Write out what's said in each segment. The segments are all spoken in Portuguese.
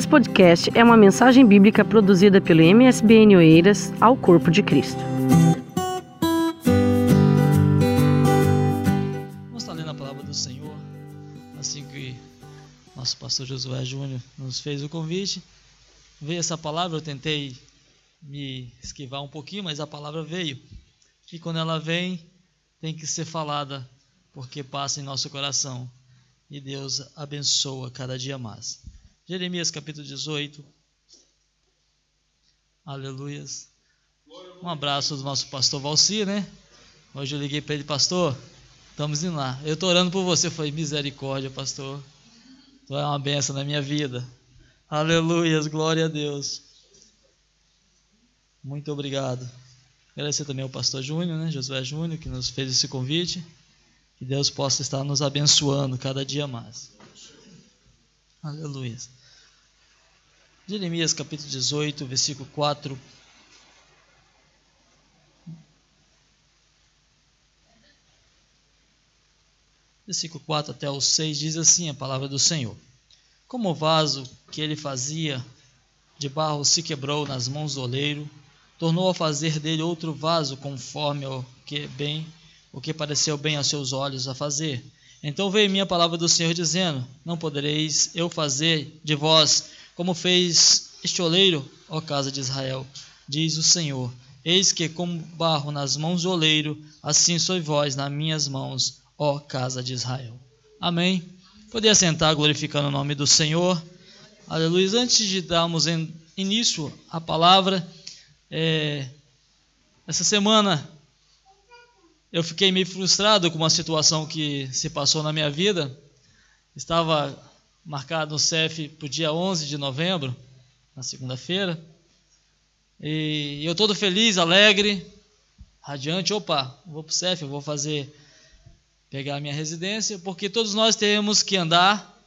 Esse podcast é uma mensagem bíblica produzida pelo MSBN Oeiras ao Corpo de Cristo. Vamos estar lendo a palavra do Senhor, assim que nosso pastor Josué Júnior nos fez o convite. Veio essa palavra, eu tentei me esquivar um pouquinho, mas a palavra veio. E quando ela vem, tem que ser falada, porque passa em nosso coração. E Deus abençoa cada dia mais. Jeremias capítulo 18. Aleluias. Um abraço do nosso pastor Valci, né? Hoje eu liguei para ele, pastor, estamos indo lá. Eu estou orando por você. Foi misericórdia, pastor. Tu é uma benção na minha vida. Aleluias, glória a Deus. Muito obrigado. Agradecer também ao pastor Júnior, né, Josué Júnior, que nos fez esse convite. Que Deus possa estar nos abençoando cada dia mais. Aleluia. Jeremias capítulo 18, versículo 4. Versículo 4 até o 6 diz assim a palavra do Senhor. Como o vaso que ele fazia de barro se quebrou nas mãos do oleiro, tornou a fazer dele outro vaso conforme o que bem o que pareceu bem aos seus olhos a fazer. Então veio minha palavra do Senhor dizendo: Não podereis eu fazer de vós como fez este oleiro, ó casa de Israel, diz o Senhor. Eis que como barro nas mãos do oleiro, assim sois vós nas minhas mãos, ó casa de Israel. Amém. Poder sentar glorificando o nome do Senhor. Aleluia. Antes de darmos início à palavra, é, essa semana eu fiquei meio frustrado com uma situação que se passou na minha vida. Estava marcado no CEF para o dia 11 de novembro, na segunda-feira. E eu todo feliz, alegre, radiante. Opa, vou para o CEF, vou fazer, pegar a minha residência, porque todos nós temos que andar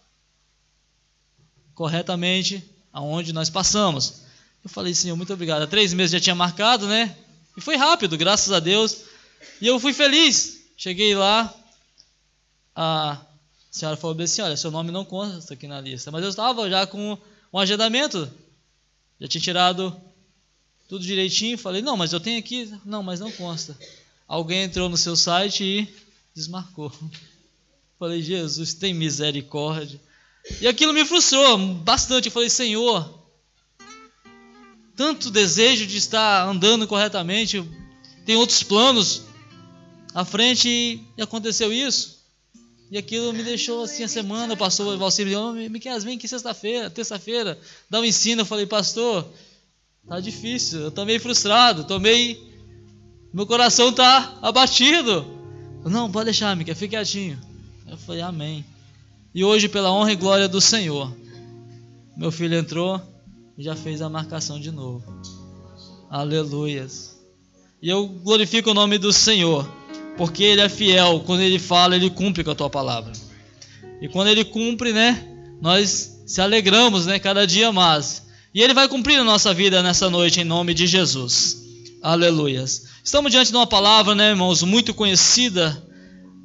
corretamente aonde nós passamos. Eu falei, Senhor, muito obrigado. Há três meses já tinha marcado, né? E foi rápido, graças a Deus. E eu fui feliz. Cheguei lá, a senhora falou assim: olha, seu nome não consta aqui na lista. Mas eu estava já com um agendamento. Já tinha tirado tudo direitinho. Falei: não, mas eu tenho aqui. Não, mas não consta. Alguém entrou no seu site e desmarcou. Falei: Jesus, tem misericórdia. E aquilo me frustrou bastante. Eu falei: Senhor, tanto desejo de estar andando corretamente, tem outros planos à frente e aconteceu isso. E aquilo me deixou assim a semana, passou o Valcir me Miquel, vem que sexta-feira, terça-feira, dá um ensino. Eu falei, pastor, tá difícil, eu tô meio frustrado, tô meio. Meu coração tá abatido. Não, pode deixar, Miquel, fique quietinho. Eu falei, amém. E hoje, pela honra e glória do Senhor, meu filho entrou, já fez a marcação de novo. Aleluias. E eu glorifico o nome do Senhor, porque Ele é fiel. Quando Ele fala, Ele cumpre com a tua palavra. E quando Ele cumpre, né, nós se alegramos, né, cada dia mais. E Ele vai cumprir a nossa vida nessa noite, em nome de Jesus. Aleluias. Estamos diante de uma palavra, né, irmãos, muito conhecida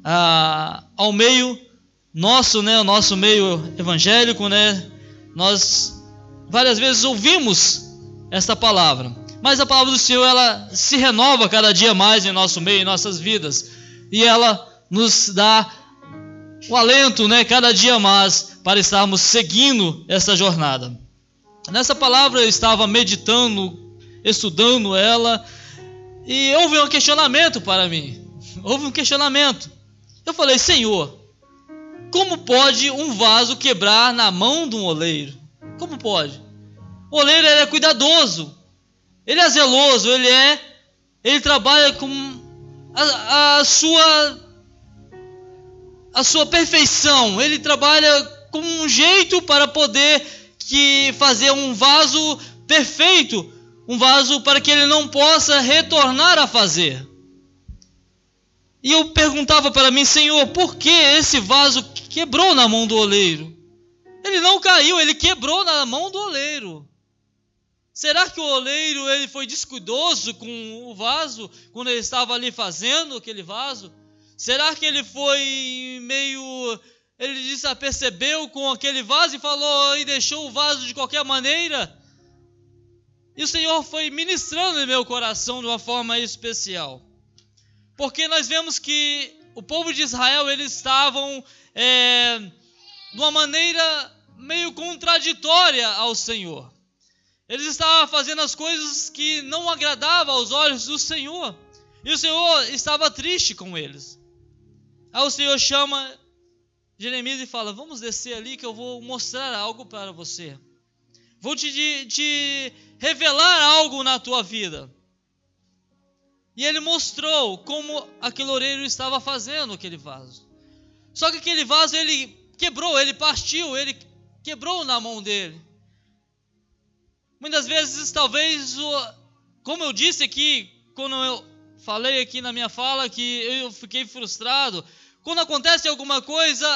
ah, ao meio nosso, né, o nosso meio evangélico, né. Nós várias vezes ouvimos esta palavra, mas a palavra do Senhor ela se renova cada dia mais em nosso meio, em nossas vidas, e ela nos dá o alento, né, cada dia mais para estarmos seguindo essa jornada. Nessa palavra eu estava meditando, estudando ela, e houve um questionamento para mim. Houve um questionamento. Eu falei, Senhor, como pode um vaso quebrar na mão de um oleiro? Como pode? O oleiro é cuidadoso, ele é zeloso, ele é, ele trabalha com a, a sua a sua perfeição. Ele trabalha com um jeito para poder que fazer um vaso perfeito, um vaso para que ele não possa retornar a fazer. E eu perguntava para mim, Senhor, por que esse vaso quebrou na mão do oleiro? Ele não caiu, ele quebrou na mão do oleiro. Será que o oleiro ele foi descuidoso com o vaso quando ele estava ali fazendo aquele vaso? Será que ele foi meio ele disse, ah, percebeu com aquele vaso e falou e deixou o vaso de qualquer maneira. E o Senhor foi ministrando em meu coração de uma forma especial. Porque nós vemos que o povo de Israel, eles estavam é, de uma maneira meio contraditória ao Senhor. Eles estavam fazendo as coisas que não agradavam aos olhos do Senhor. E o Senhor estava triste com eles. Aí o Senhor chama Jeremias e fala: Vamos descer ali que eu vou mostrar algo para você. Vou te, te revelar algo na tua vida. E ele mostrou como aquele orelho estava fazendo aquele vaso. Só que aquele vaso ele quebrou, ele partiu, ele quebrou na mão dele. Muitas vezes, talvez, como eu disse aqui, quando eu falei aqui na minha fala, que eu fiquei frustrado. Quando acontece alguma coisa,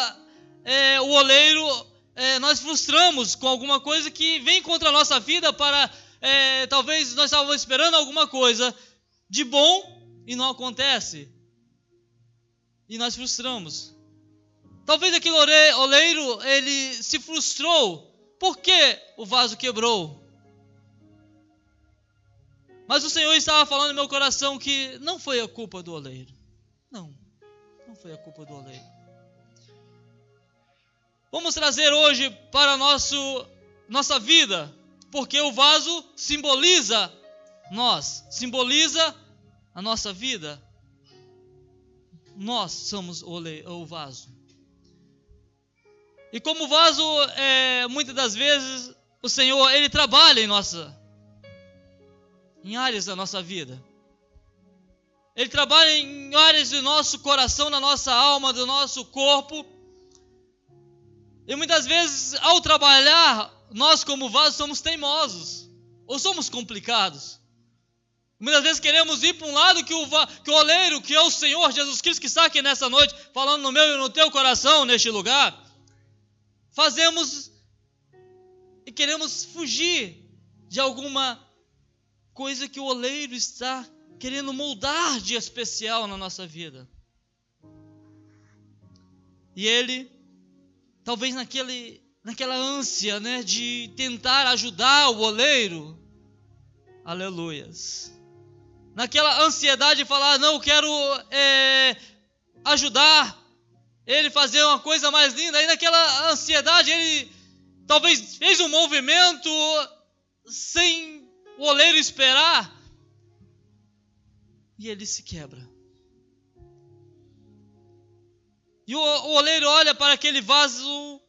é, o oleiro, é, nós frustramos com alguma coisa que vem contra a nossa vida para, é, talvez nós estávamos esperando alguma coisa de bom e não acontece. E nós frustramos. Talvez aquele oleiro, ele se frustrou. Por que o vaso quebrou? Mas o Senhor estava falando no meu coração que não foi a culpa do oleiro. Não, não foi a culpa do oleiro. Vamos trazer hoje para nosso, nossa vida, porque o vaso simboliza nós, simboliza a nossa vida. Nós somos o, vaso. E como vaso, é, muitas das vezes, o Senhor, Ele trabalha em nossa em áreas da nossa vida. Ele trabalha em áreas do nosso coração, da nossa alma, do nosso corpo. E muitas vezes, ao trabalhar, nós, como vasos, somos teimosos ou somos complicados. Muitas vezes queremos ir para um lado que o, que o oleiro, que é o Senhor Jesus Cristo, que está aqui nessa noite, falando no meu e no teu coração, neste lugar. Fazemos e queremos fugir de alguma coisa que o oleiro está querendo moldar de especial na nossa vida. E ele, talvez naquele, naquela ânsia né, de tentar ajudar o oleiro, aleluias, naquela ansiedade de falar, não, quero é, ajudar ele fazer uma coisa mais linda, aí naquela ansiedade ele talvez fez um movimento sem o oleiro esperar e ele se quebra. E o, o oleiro olha para aquele vaso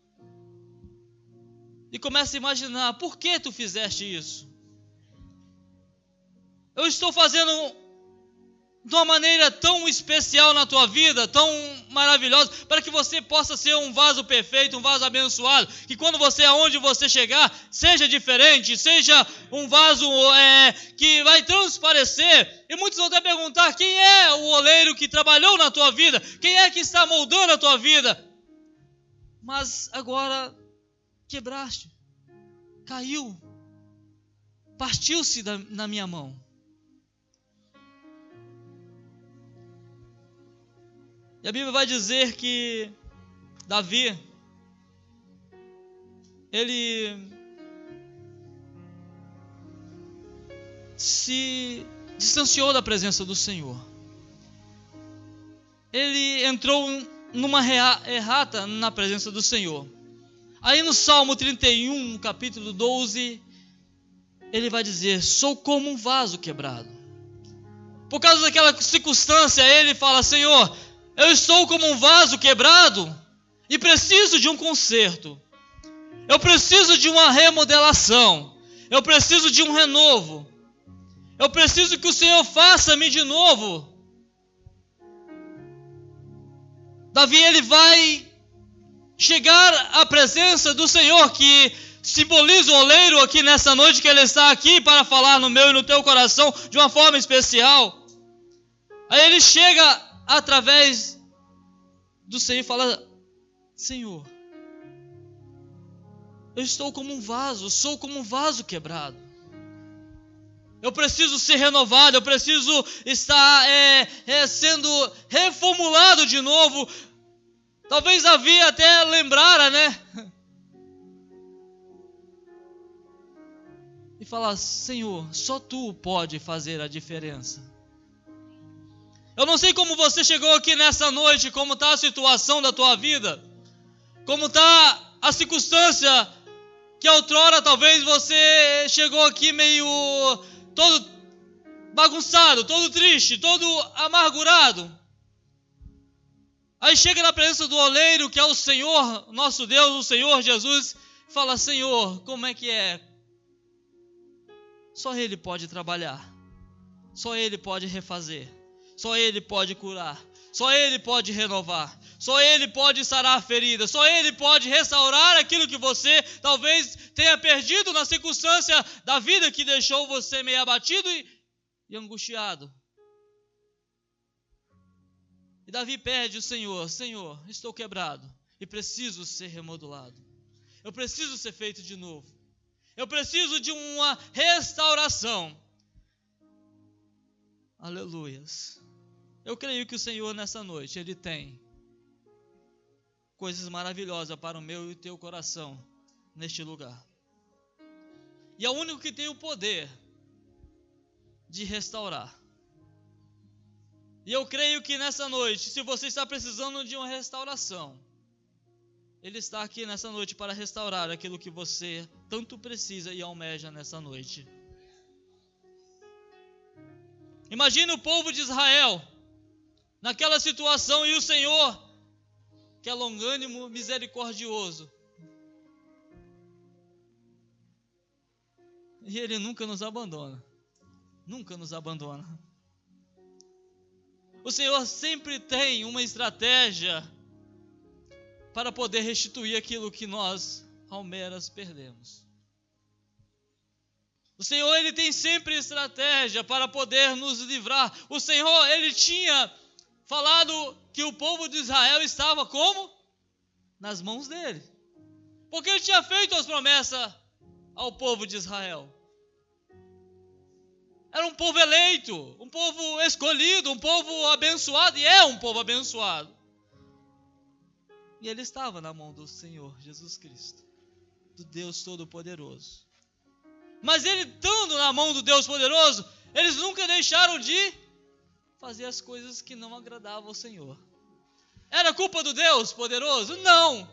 e começa a imaginar: por que tu fizeste isso? Eu estou fazendo de uma maneira tão especial na tua vida, tão maravilhosa, para que você possa ser um vaso perfeito, um vaso abençoado, que quando você, aonde você chegar, seja diferente, seja um vaso é, que vai transparecer. E muitos vão até perguntar: quem é o oleiro que trabalhou na tua vida? Quem é que está moldando a tua vida? Mas agora quebraste, caiu, partiu-se na minha mão. E a Bíblia vai dizer que Davi, ele se distanciou da presença do Senhor. Ele entrou numa errata na presença do Senhor. Aí no Salmo 31, capítulo 12, ele vai dizer: Sou como um vaso quebrado. Por causa daquela circunstância, ele fala: Senhor, eu estou como um vaso quebrado e preciso de um conserto. Eu preciso de uma remodelação. Eu preciso de um renovo. Eu preciso que o Senhor faça-me de novo. Davi ele vai chegar à presença do Senhor que simboliza o oleiro aqui nessa noite que ele está aqui para falar no meu e no teu coração de uma forma especial. Aí ele chega através do Senhor fala: Senhor, eu estou como um vaso, sou como um vaso quebrado. Eu preciso ser renovado, eu preciso estar é, é, sendo reformulado de novo. Talvez Davi até lembrara, né? E falar: Senhor, só tu pode fazer a diferença. Eu não sei como você chegou aqui nessa noite, como está a situação da tua vida, como está a circunstância que outrora talvez você chegou aqui meio todo bagunçado, todo triste, todo amargurado. Aí chega na presença do oleiro, que é o Senhor, nosso Deus, o Senhor Jesus, fala: Senhor, como é que é? Só Ele pode trabalhar, só Ele pode refazer, só Ele pode curar, só Ele pode renovar, só Ele pode sarar a ferida, só Ele pode restaurar aquilo que você talvez tenha perdido na circunstância da vida que deixou você meio abatido e, e angustiado. E Davi pede o Senhor: Senhor, estou quebrado e preciso ser remodulado. Eu preciso ser feito de novo. Eu preciso de uma restauração. Aleluias. Eu creio que o Senhor nessa noite, Ele tem coisas maravilhosas para o meu e o teu coração neste lugar. E é o único que tem o poder de restaurar. E eu creio que nessa noite, se você está precisando de uma restauração, Ele está aqui nessa noite para restaurar aquilo que você tanto precisa e almeja nessa noite. Imagine o povo de Israel naquela situação e o Senhor, que é longânimo, misericordioso. E Ele nunca nos abandona. Nunca nos abandona. O Senhor sempre tem uma estratégia para poder restituir aquilo que nós, Almeras, perdemos. O Senhor, Ele tem sempre estratégia para poder nos livrar. O Senhor, Ele tinha falado que o povo de Israel estava como? Nas mãos dele. Porque Ele tinha feito as promessas ao povo de Israel. Era um povo eleito, um povo escolhido, um povo abençoado, e é um povo abençoado. E ele estava na mão do Senhor Jesus Cristo, do Deus Todo-Poderoso. Mas ele estando na mão do Deus Poderoso, eles nunca deixaram de fazer as coisas que não agradavam ao Senhor. Era culpa do Deus Poderoso? Não.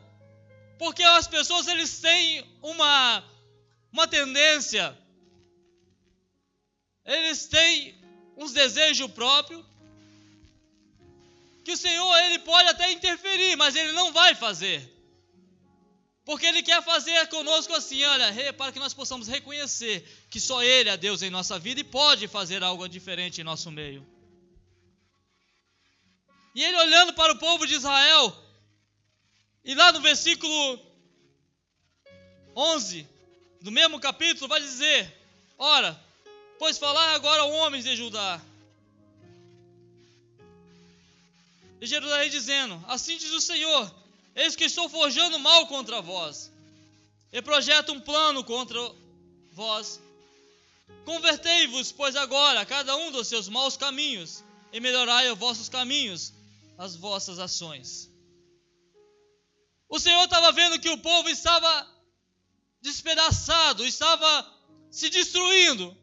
Porque as pessoas eles têm uma uma tendência eles têm uns desejos próprios, que o Senhor ele pode até interferir, mas ele não vai fazer. Porque ele quer fazer conosco assim, olha, para que nós possamos reconhecer que só ele é Deus em nossa vida e pode fazer algo diferente em nosso meio. E ele olhando para o povo de Israel, e lá no versículo 11 do mesmo capítulo vai dizer: Ora, Pois falar agora homens de Judá. E Jerusalém dizendo: Assim diz o Senhor: Eis que estou forjando mal contra vós, e projeto um plano contra vós. Convertei-vos, pois agora, cada um dos seus maus caminhos, e melhorai os vossos caminhos, as vossas ações. O Senhor estava vendo que o povo estava despedaçado, estava se destruindo.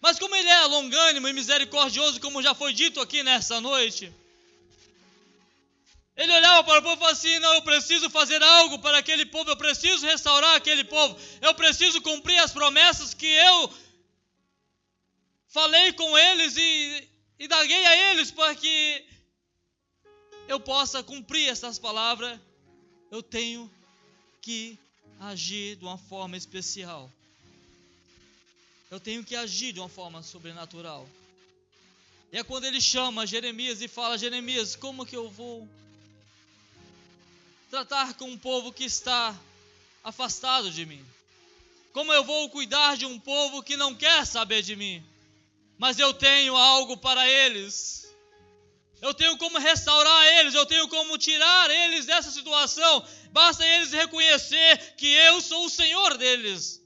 Mas como ele é longânimo e misericordioso, como já foi dito aqui nessa noite, ele olhava para o povo e falava assim: Não, eu preciso fazer algo para aquele povo, eu preciso restaurar aquele povo, eu preciso cumprir as promessas que eu falei com eles e, e daguei a eles para que eu possa cumprir essas palavras. Eu tenho que agir de uma forma especial eu tenho que agir de uma forma sobrenatural. E é quando ele chama Jeremias e fala: Jeremias, como que eu vou tratar com um povo que está afastado de mim? Como eu vou cuidar de um povo que não quer saber de mim? Mas eu tenho algo para eles. Eu tenho como restaurar eles, eu tenho como tirar eles dessa situação. Basta eles reconhecer que eu sou o Senhor deles.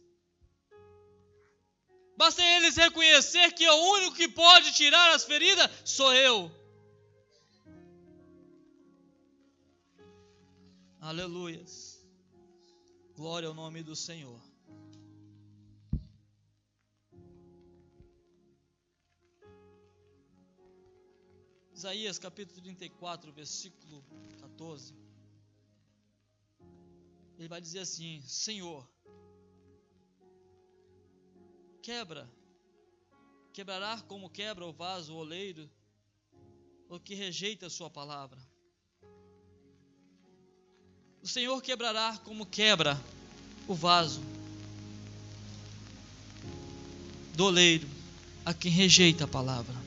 Basta eles reconhecer que o único que pode tirar as feridas sou eu. Aleluias. Glória ao nome do Senhor. Isaías capítulo 34, versículo 14. Ele vai dizer assim: Senhor, quebra, quebrará como quebra o vaso o oleiro, o que rejeita a sua palavra. O Senhor quebrará como quebra o vaso do oleiro, a quem rejeita a palavra.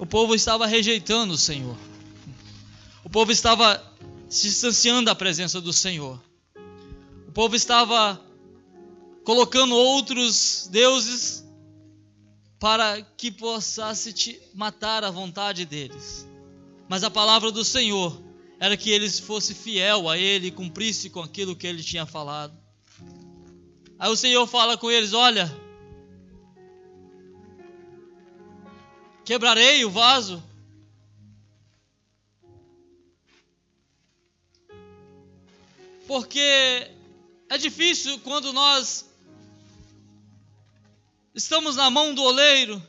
O povo estava rejeitando o Senhor. O povo estava se distanciando da presença do Senhor. O povo estava colocando outros deuses para que possesse te matar a vontade deles. Mas a palavra do Senhor era que eles fosse fiel a ele e cumprisse com aquilo que ele tinha falado. Aí o Senhor fala com eles: "Olha, Quebrarei o vaso. Porque é difícil quando nós estamos na mão do oleiro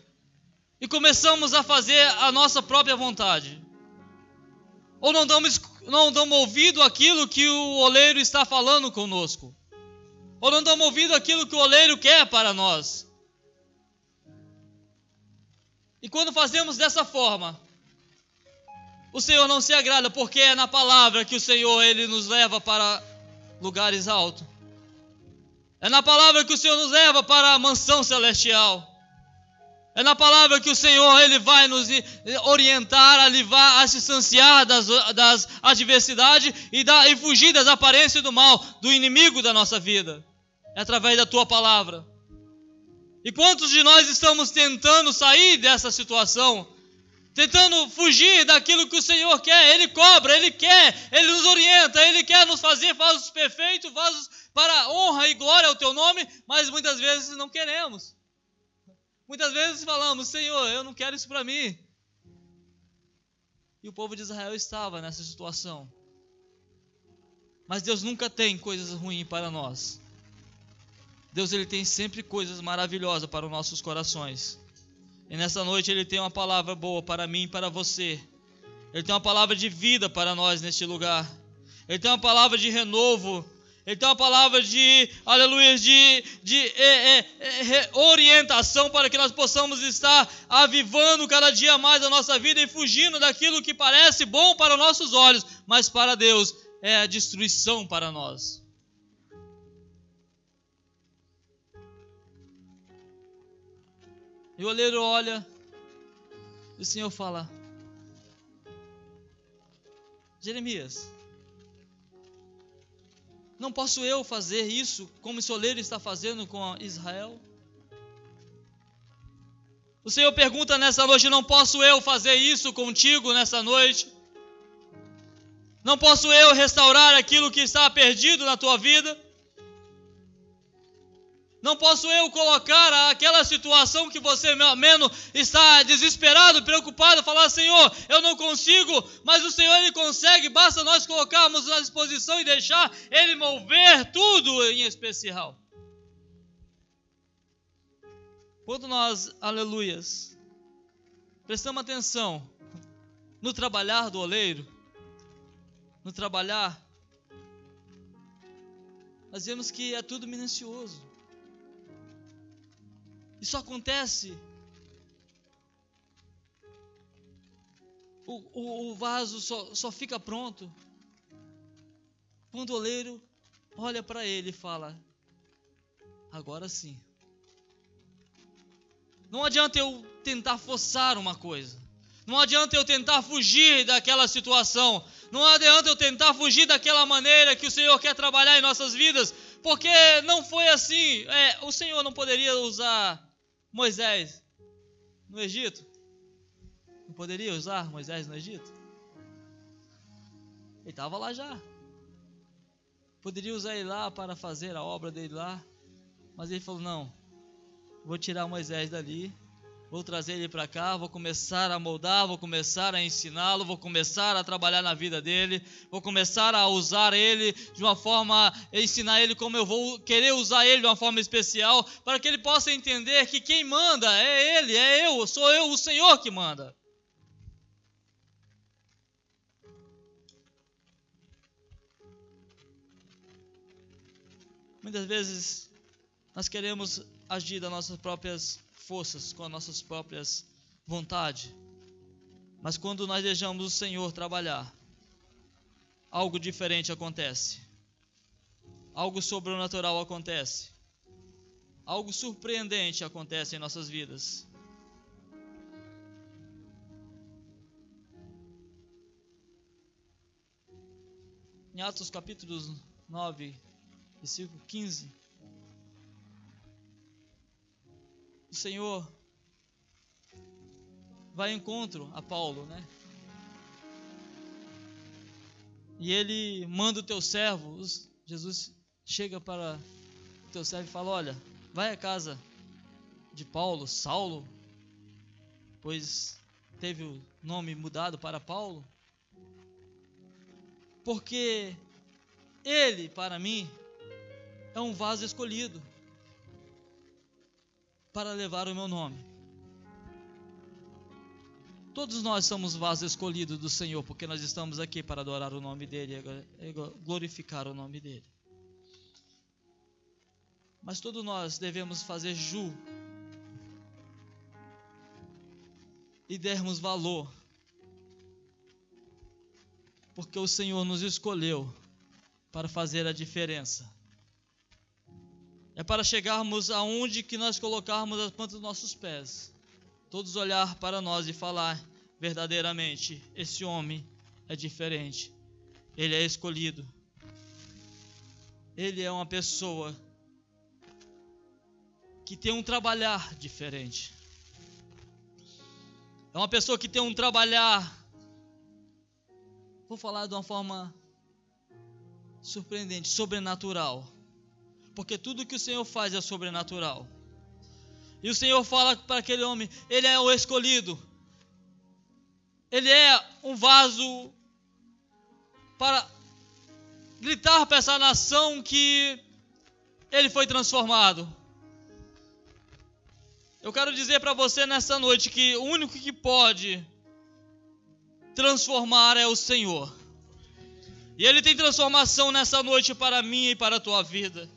e começamos a fazer a nossa própria vontade. Ou não damos, não damos ouvido àquilo que o oleiro está falando conosco. Ou não damos ouvido àquilo que o oleiro quer para nós. E quando fazemos dessa forma, o Senhor não se agrada, porque é na palavra que o Senhor ele nos leva para lugares altos. É na palavra que o Senhor nos leva para a mansão celestial. É na palavra que o Senhor ele vai nos orientar a livrar, a distanciar das, das adversidades e, da, e fugir das aparências do mal, do inimigo da nossa vida. É através da tua palavra. E quantos de nós estamos tentando sair dessa situação? Tentando fugir daquilo que o Senhor quer, Ele cobra, Ele quer, Ele nos orienta, Ele quer nos fazer vasos perfeitos, vasos para honra e glória ao Teu nome, mas muitas vezes não queremos. Muitas vezes falamos, Senhor, eu não quero isso para mim. E o povo de Israel estava nessa situação. Mas Deus nunca tem coisas ruins para nós. Deus ele tem sempre coisas maravilhosas para os nossos corações. E nessa noite ele tem uma palavra boa para mim e para você. Ele tem uma palavra de vida para nós neste lugar. Ele tem uma palavra de renovo. Ele tem uma palavra de, aleluia, de, de é, é, é, orientação para que nós possamos estar avivando cada dia mais a nossa vida e fugindo daquilo que parece bom para os nossos olhos, mas para Deus é a destruição para nós. E o oleiro olha e o Senhor fala: Jeremias, não posso eu fazer isso como esse oleiro está fazendo com Israel? O Senhor pergunta nessa noite: não posso eu fazer isso contigo nessa noite? Não posso eu restaurar aquilo que está perdido na tua vida? Não posso eu colocar aquela situação que você menos está desesperado, preocupado, falar, Senhor, eu não consigo, mas o Senhor ele consegue, basta nós colocarmos à disposição e deixar ele mover tudo em especial. Quando nós, aleluias, prestamos atenção no trabalhar do oleiro, no trabalhar, nós vemos que é tudo minucioso. Isso acontece. O, o, o vaso só, só fica pronto quando o oleiro olha para ele e fala: Agora sim. Não adianta eu tentar forçar uma coisa. Não adianta eu tentar fugir daquela situação. Não adianta eu tentar fugir daquela maneira que o Senhor quer trabalhar em nossas vidas. Porque não foi assim. É, o Senhor não poderia usar Moisés no Egito? Não poderia usar Moisés no Egito? Ele estava lá já. Poderia usar ele lá para fazer a obra dele lá. Mas ele falou: Não, vou tirar Moisés dali Vou trazer ele para cá, vou começar a moldar, vou começar a ensiná-lo, vou começar a trabalhar na vida dele, vou começar a usar ele de uma forma, ensinar ele como eu vou querer usar ele de uma forma especial, para que ele possa entender que quem manda é ele, é eu, sou eu, o Senhor que manda. Muitas vezes nós queremos agir das nossas próprias forças, com as nossas próprias vontades. Mas quando nós deixamos o Senhor trabalhar, algo diferente acontece. Algo sobrenatural acontece. Algo surpreendente acontece em nossas vidas. Em Atos capítulos 9, versículo 15. O Senhor vai em encontro a Paulo, né? E ele manda o teu servo, Jesus chega para o teu servo e fala: Olha, vai à casa de Paulo, Saulo, pois teve o nome mudado para Paulo, porque ele, para mim, é um vaso escolhido para levar o meu nome. Todos nós somos vasos escolhidos do Senhor, porque nós estamos aqui para adorar o nome dEle e glorificar o nome dEle. Mas todos nós devemos fazer ju e dermos valor, porque o Senhor nos escolheu para fazer a diferença. É para chegarmos aonde que nós colocarmos as plantas dos nossos pés. Todos olhar para nós e falar verdadeiramente: esse homem é diferente. Ele é escolhido. Ele é uma pessoa que tem um trabalhar diferente. É uma pessoa que tem um trabalhar. Vou falar de uma forma surpreendente, sobrenatural porque tudo que o Senhor faz é sobrenatural. E o Senhor fala para aquele homem: ele é o escolhido, ele é um vaso para gritar para essa nação que ele foi transformado. Eu quero dizer para você nessa noite que o único que pode transformar é o Senhor. E Ele tem transformação nessa noite para mim e para a tua vida.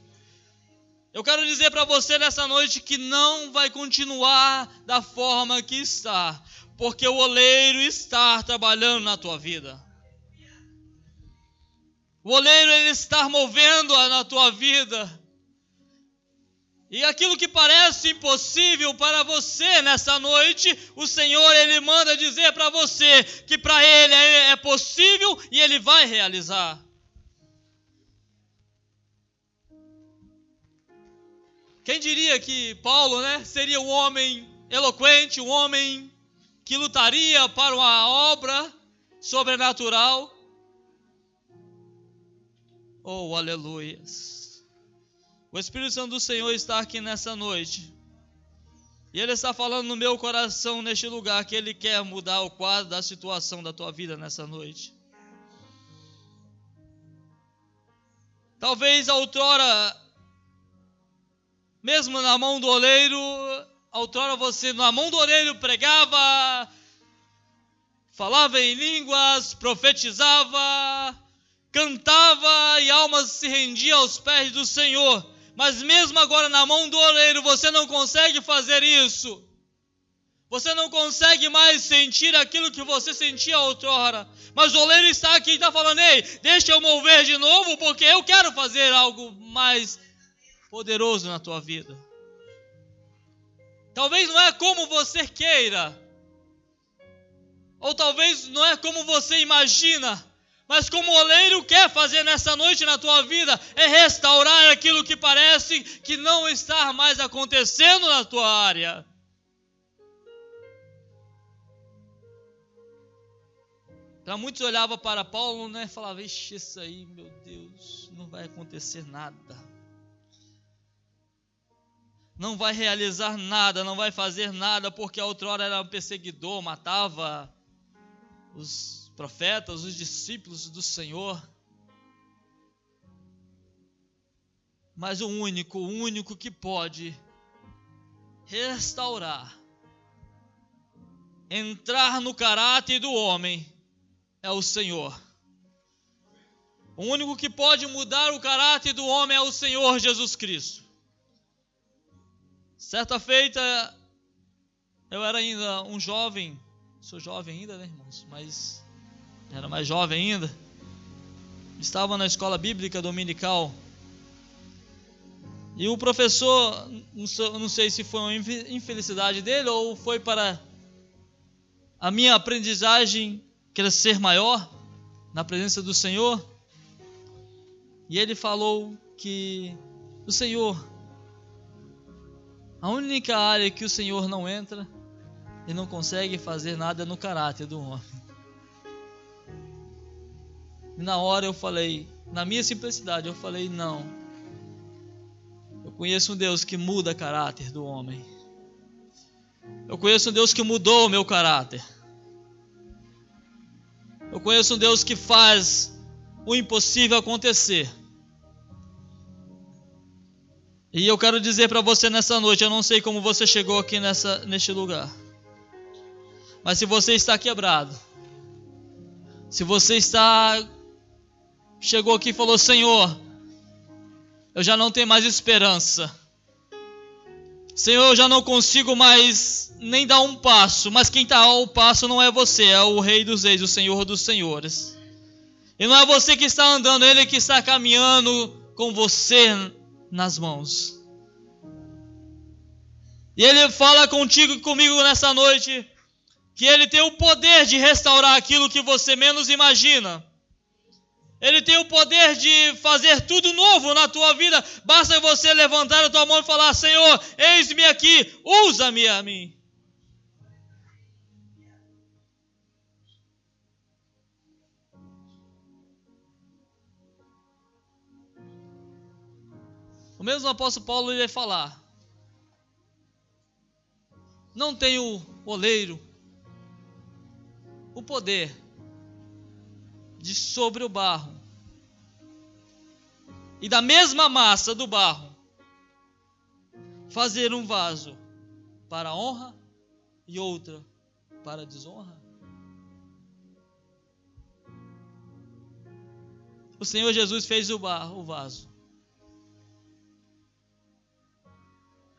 Eu quero dizer para você nessa noite que não vai continuar da forma que está, porque o oleiro está trabalhando na tua vida. O oleiro ele está movendo na tua vida. E aquilo que parece impossível para você nessa noite, o Senhor ele manda dizer para você que para ele é, é possível e ele vai realizar. Quem diria que Paulo, né, seria um homem eloquente, um homem que lutaria para uma obra sobrenatural? Oh, aleluia! O Espírito Santo do Senhor está aqui nessa noite. E Ele está falando no meu coração, neste lugar, que Ele quer mudar o quadro da situação da tua vida nessa noite. Talvez outrora mesmo na mão do oleiro, outrora você na mão do oleiro pregava, falava em línguas, profetizava, cantava e almas se rendiam aos pés do Senhor. Mas mesmo agora na mão do oleiro você não consegue fazer isso. Você não consegue mais sentir aquilo que você sentia outrora. Mas o oleiro está aqui e está falando: Ei, deixa eu mover de novo, porque eu quero fazer algo mais poderoso na tua vida. Talvez não é como você queira, ou talvez não é como você imagina, mas como o oleiro quer fazer nessa noite na tua vida, é restaurar aquilo que parece que não está mais acontecendo na tua área. Para muitos olhava para Paulo, né, falava: "Ixi, isso aí, meu Deus, não vai acontecer nada". Não vai realizar nada, não vai fazer nada, porque a outrora era um perseguidor, matava os profetas, os discípulos do Senhor. Mas o único, o único que pode restaurar, entrar no caráter do homem, é o Senhor. O único que pode mudar o caráter do homem é o Senhor Jesus Cristo. Certa feita, eu era ainda um jovem, sou jovem ainda, né, irmãos? Mas era mais jovem ainda. Estava na escola bíblica dominical. E o professor, não sei se foi uma infelicidade dele ou foi para a minha aprendizagem crescer maior na presença do Senhor. E ele falou que o Senhor, a única área que o Senhor não entra e não consegue fazer nada é no caráter do homem. E na hora eu falei, na minha simplicidade, eu falei: não. Eu conheço um Deus que muda o caráter do homem. Eu conheço um Deus que mudou o meu caráter. Eu conheço um Deus que faz o impossível acontecer. E eu quero dizer para você nessa noite, eu não sei como você chegou aqui nessa, neste lugar. Mas se você está quebrado, se você está chegou aqui e falou: "Senhor, eu já não tenho mais esperança. Senhor, eu já não consigo mais nem dar um passo, mas quem está ao passo não é você, é o Rei dos Reis, o Senhor dos Senhores. E não é você que está andando, ele que está caminhando com você nas mãos. E Ele fala contigo e comigo nessa noite que Ele tem o poder de restaurar aquilo que você menos imagina. Ele tem o poder de fazer tudo novo na tua vida. Basta você levantar a tua mão e falar: Senhor, eis-me aqui, usa-me a mim. O mesmo apóstolo Paulo ia falar: Não tem o oleiro o poder de sobre o barro e da mesma massa do barro fazer um vaso para honra e outra para desonra? O Senhor Jesus fez o barro, o vaso.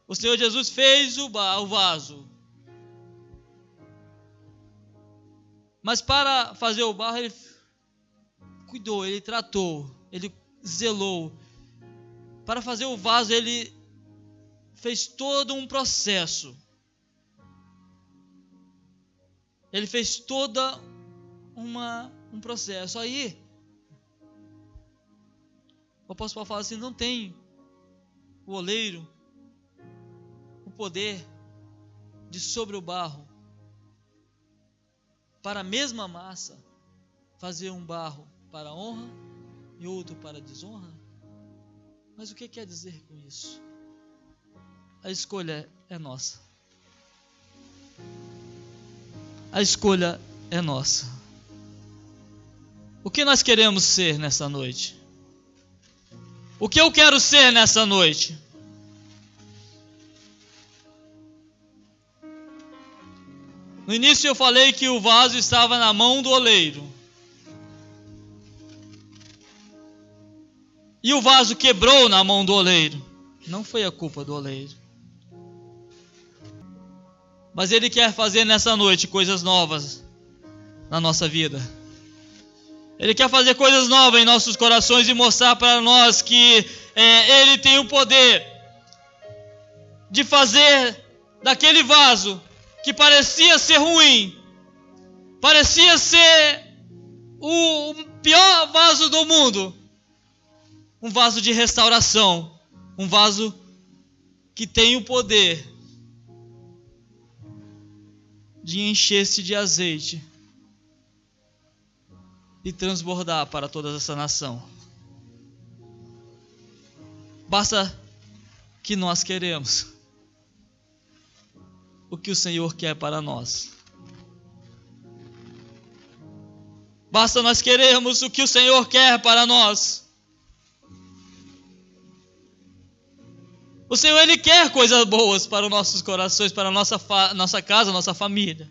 O Senhor Jesus fez o, o vaso. Mas para fazer o barro, ele cuidou, ele tratou, ele zelou. Para fazer o vaso, ele fez todo um processo. Ele fez toda uma um processo. Aí o apóstolo Paulo fala assim: não tem o oleiro poder de sobre o barro, para a mesma massa, fazer um barro para honra e outro para desonra? Mas o que quer dizer com isso? A escolha é nossa. A escolha é nossa. O que nós queremos ser nessa noite? O que eu quero ser nessa noite? No início eu falei que o vaso estava na mão do oleiro. E o vaso quebrou na mão do oleiro. Não foi a culpa do oleiro. Mas ele quer fazer nessa noite coisas novas na nossa vida. Ele quer fazer coisas novas em nossos corações e mostrar para nós que é, Ele tem o poder de fazer daquele vaso que parecia ser ruim, parecia ser o pior vaso do mundo, um vaso de restauração, um vaso que tem o poder de encher-se de azeite e transbordar para toda essa nação. Basta que nós queremos. O que o Senhor quer para nós. Basta nós queremos o que o Senhor quer para nós. O Senhor ele quer coisas boas para os nossos corações, para a nossa, nossa casa, nossa família.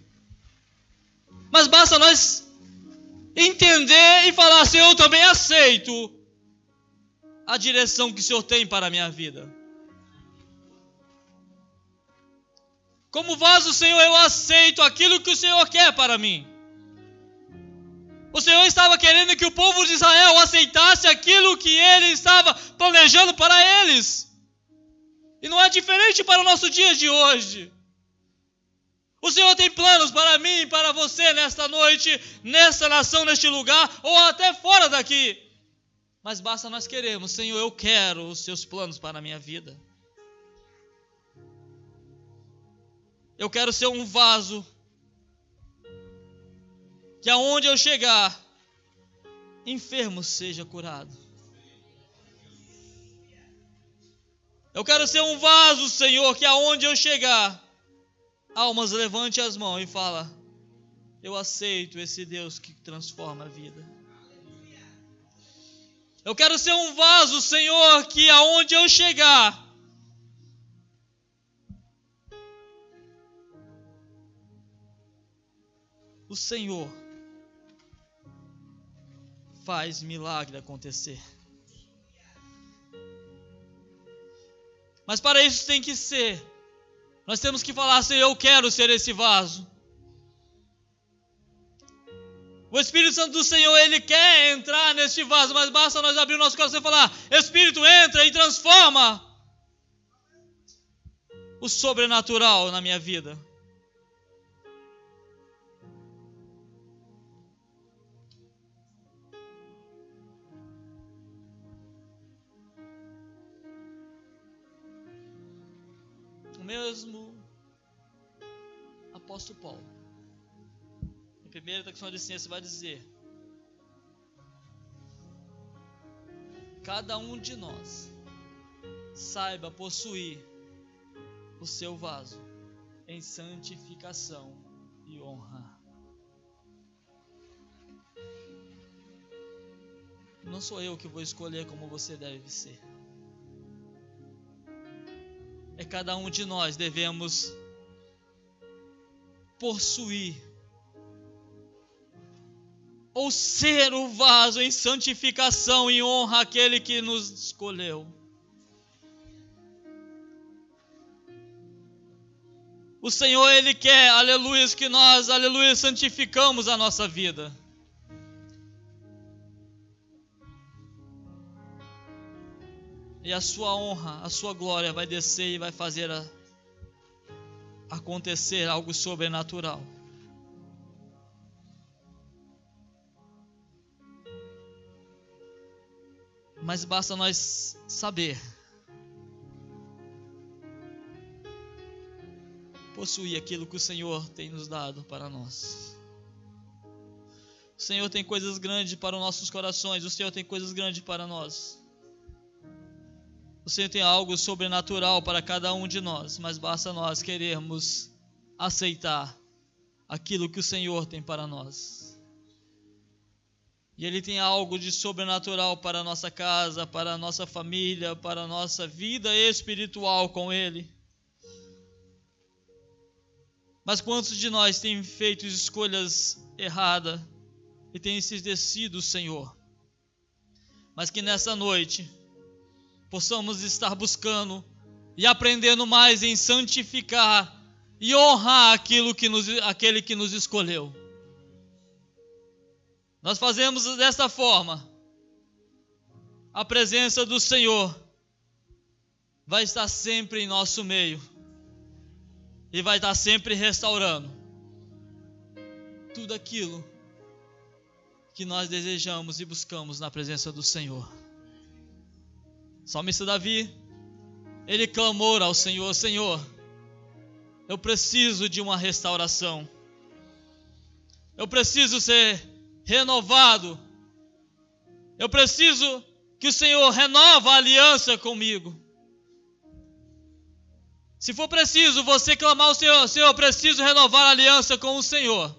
Mas basta nós entender e falar: Senhor, eu também aceito a direção que o Senhor tem para a minha vida. Como vaso, Senhor, eu aceito aquilo que o Senhor quer para mim. O Senhor estava querendo que o povo de Israel aceitasse aquilo que ele estava planejando para eles. E não é diferente para o nosso dia de hoje. O Senhor tem planos para mim e para você nesta noite, nesta nação, neste lugar, ou até fora daqui. Mas basta nós queremos, Senhor, eu quero os seus planos para a minha vida. Eu quero ser um vaso que aonde eu chegar, enfermo seja curado. Eu quero ser um vaso, Senhor, que aonde eu chegar, almas levante as mãos e fala: Eu aceito esse Deus que transforma a vida. Eu quero ser um vaso, Senhor, que aonde eu chegar, o Senhor faz milagre acontecer. Mas para isso tem que ser. Nós temos que falar assim: eu quero ser esse vaso. O Espírito Santo do Senhor, ele quer entrar neste vaso, mas basta nós abrir o nosso coração e falar: Espírito, entra e transforma o sobrenatural na minha vida. Mesmo apóstolo Paulo, em 1 Tessalonicenses vai dizer: Cada um de nós saiba possuir o seu vaso em santificação e honra. Não sou eu que vou escolher como você deve ser é cada um de nós devemos possuir ou ser o vaso em santificação e honra aquele que nos escolheu. O Senhor, Ele quer, aleluia, que nós, aleluia, santificamos a nossa vida. E a sua honra, a sua glória vai descer e vai fazer a, acontecer algo sobrenatural. Mas basta nós saber possuir aquilo que o Senhor tem nos dado para nós. O Senhor tem coisas grandes para os nossos corações, o Senhor tem coisas grandes para nós. O Senhor tem algo sobrenatural para cada um de nós, mas basta nós querermos aceitar aquilo que o Senhor tem para nós. E Ele tem algo de sobrenatural para a nossa casa, para a nossa família, para a nossa vida espiritual com Ele. Mas quantos de nós têm feito escolhas erradas e têm se esquecido o Senhor? Mas que nessa noite possamos estar buscando e aprendendo mais em santificar e honrar aquilo que nos, aquele que nos escolheu. Nós fazemos desta forma, a presença do Senhor vai estar sempre em nosso meio e vai estar sempre restaurando tudo aquilo que nós desejamos e buscamos na presença do Senhor. Salmista Davi, ele clamou ao Senhor: Senhor, eu preciso de uma restauração. Eu preciso ser renovado. Eu preciso que o Senhor renova a aliança comigo. Se for preciso você clamar ao Senhor, Senhor, eu preciso renovar a aliança com o Senhor.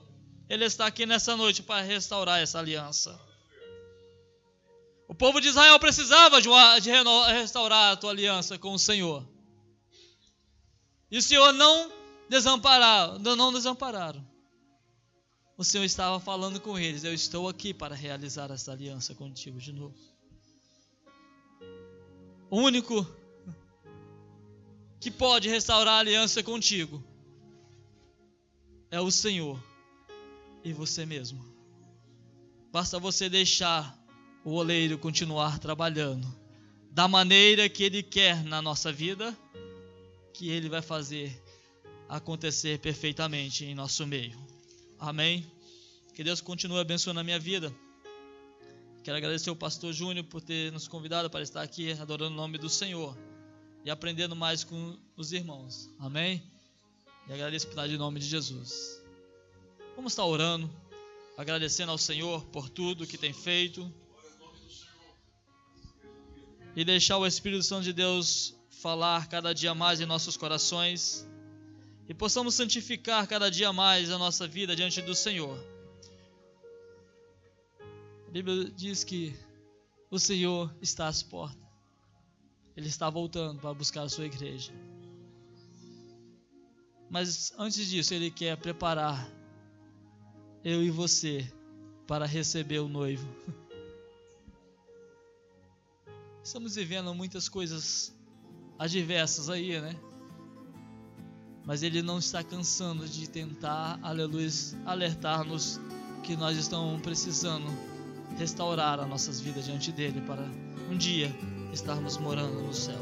Ele está aqui nessa noite para restaurar essa aliança. O povo de Israel precisava de, restaurar a tua aliança com o Senhor. E o Senhor não não desampararam. O Senhor estava falando com eles: Eu estou aqui para realizar essa aliança contigo de novo. O único que pode restaurar a aliança contigo é o Senhor e você mesmo. Basta você deixar o oleiro continuar trabalhando da maneira que ele quer na nossa vida, que ele vai fazer acontecer perfeitamente em nosso meio. Amém. Que Deus continue abençoando a minha vida. Quero agradecer ao pastor Júnior por ter nos convidado para estar aqui adorando o nome do Senhor e aprendendo mais com os irmãos. Amém? E agradeço por em nome de Jesus. Vamos estar orando, agradecendo ao Senhor por tudo que tem feito. E deixar o Espírito Santo de Deus falar cada dia mais em nossos corações. E possamos santificar cada dia mais a nossa vida diante do Senhor. A Bíblia diz que o Senhor está às portas. Ele está voltando para buscar a sua igreja. Mas antes disso, ele quer preparar eu e você para receber o noivo. Estamos vivendo muitas coisas adversas aí, né? Mas ele não está cansando de tentar, aleluia, alertar-nos que nós estamos precisando restaurar as nossas vidas diante dele para um dia estarmos morando no céu.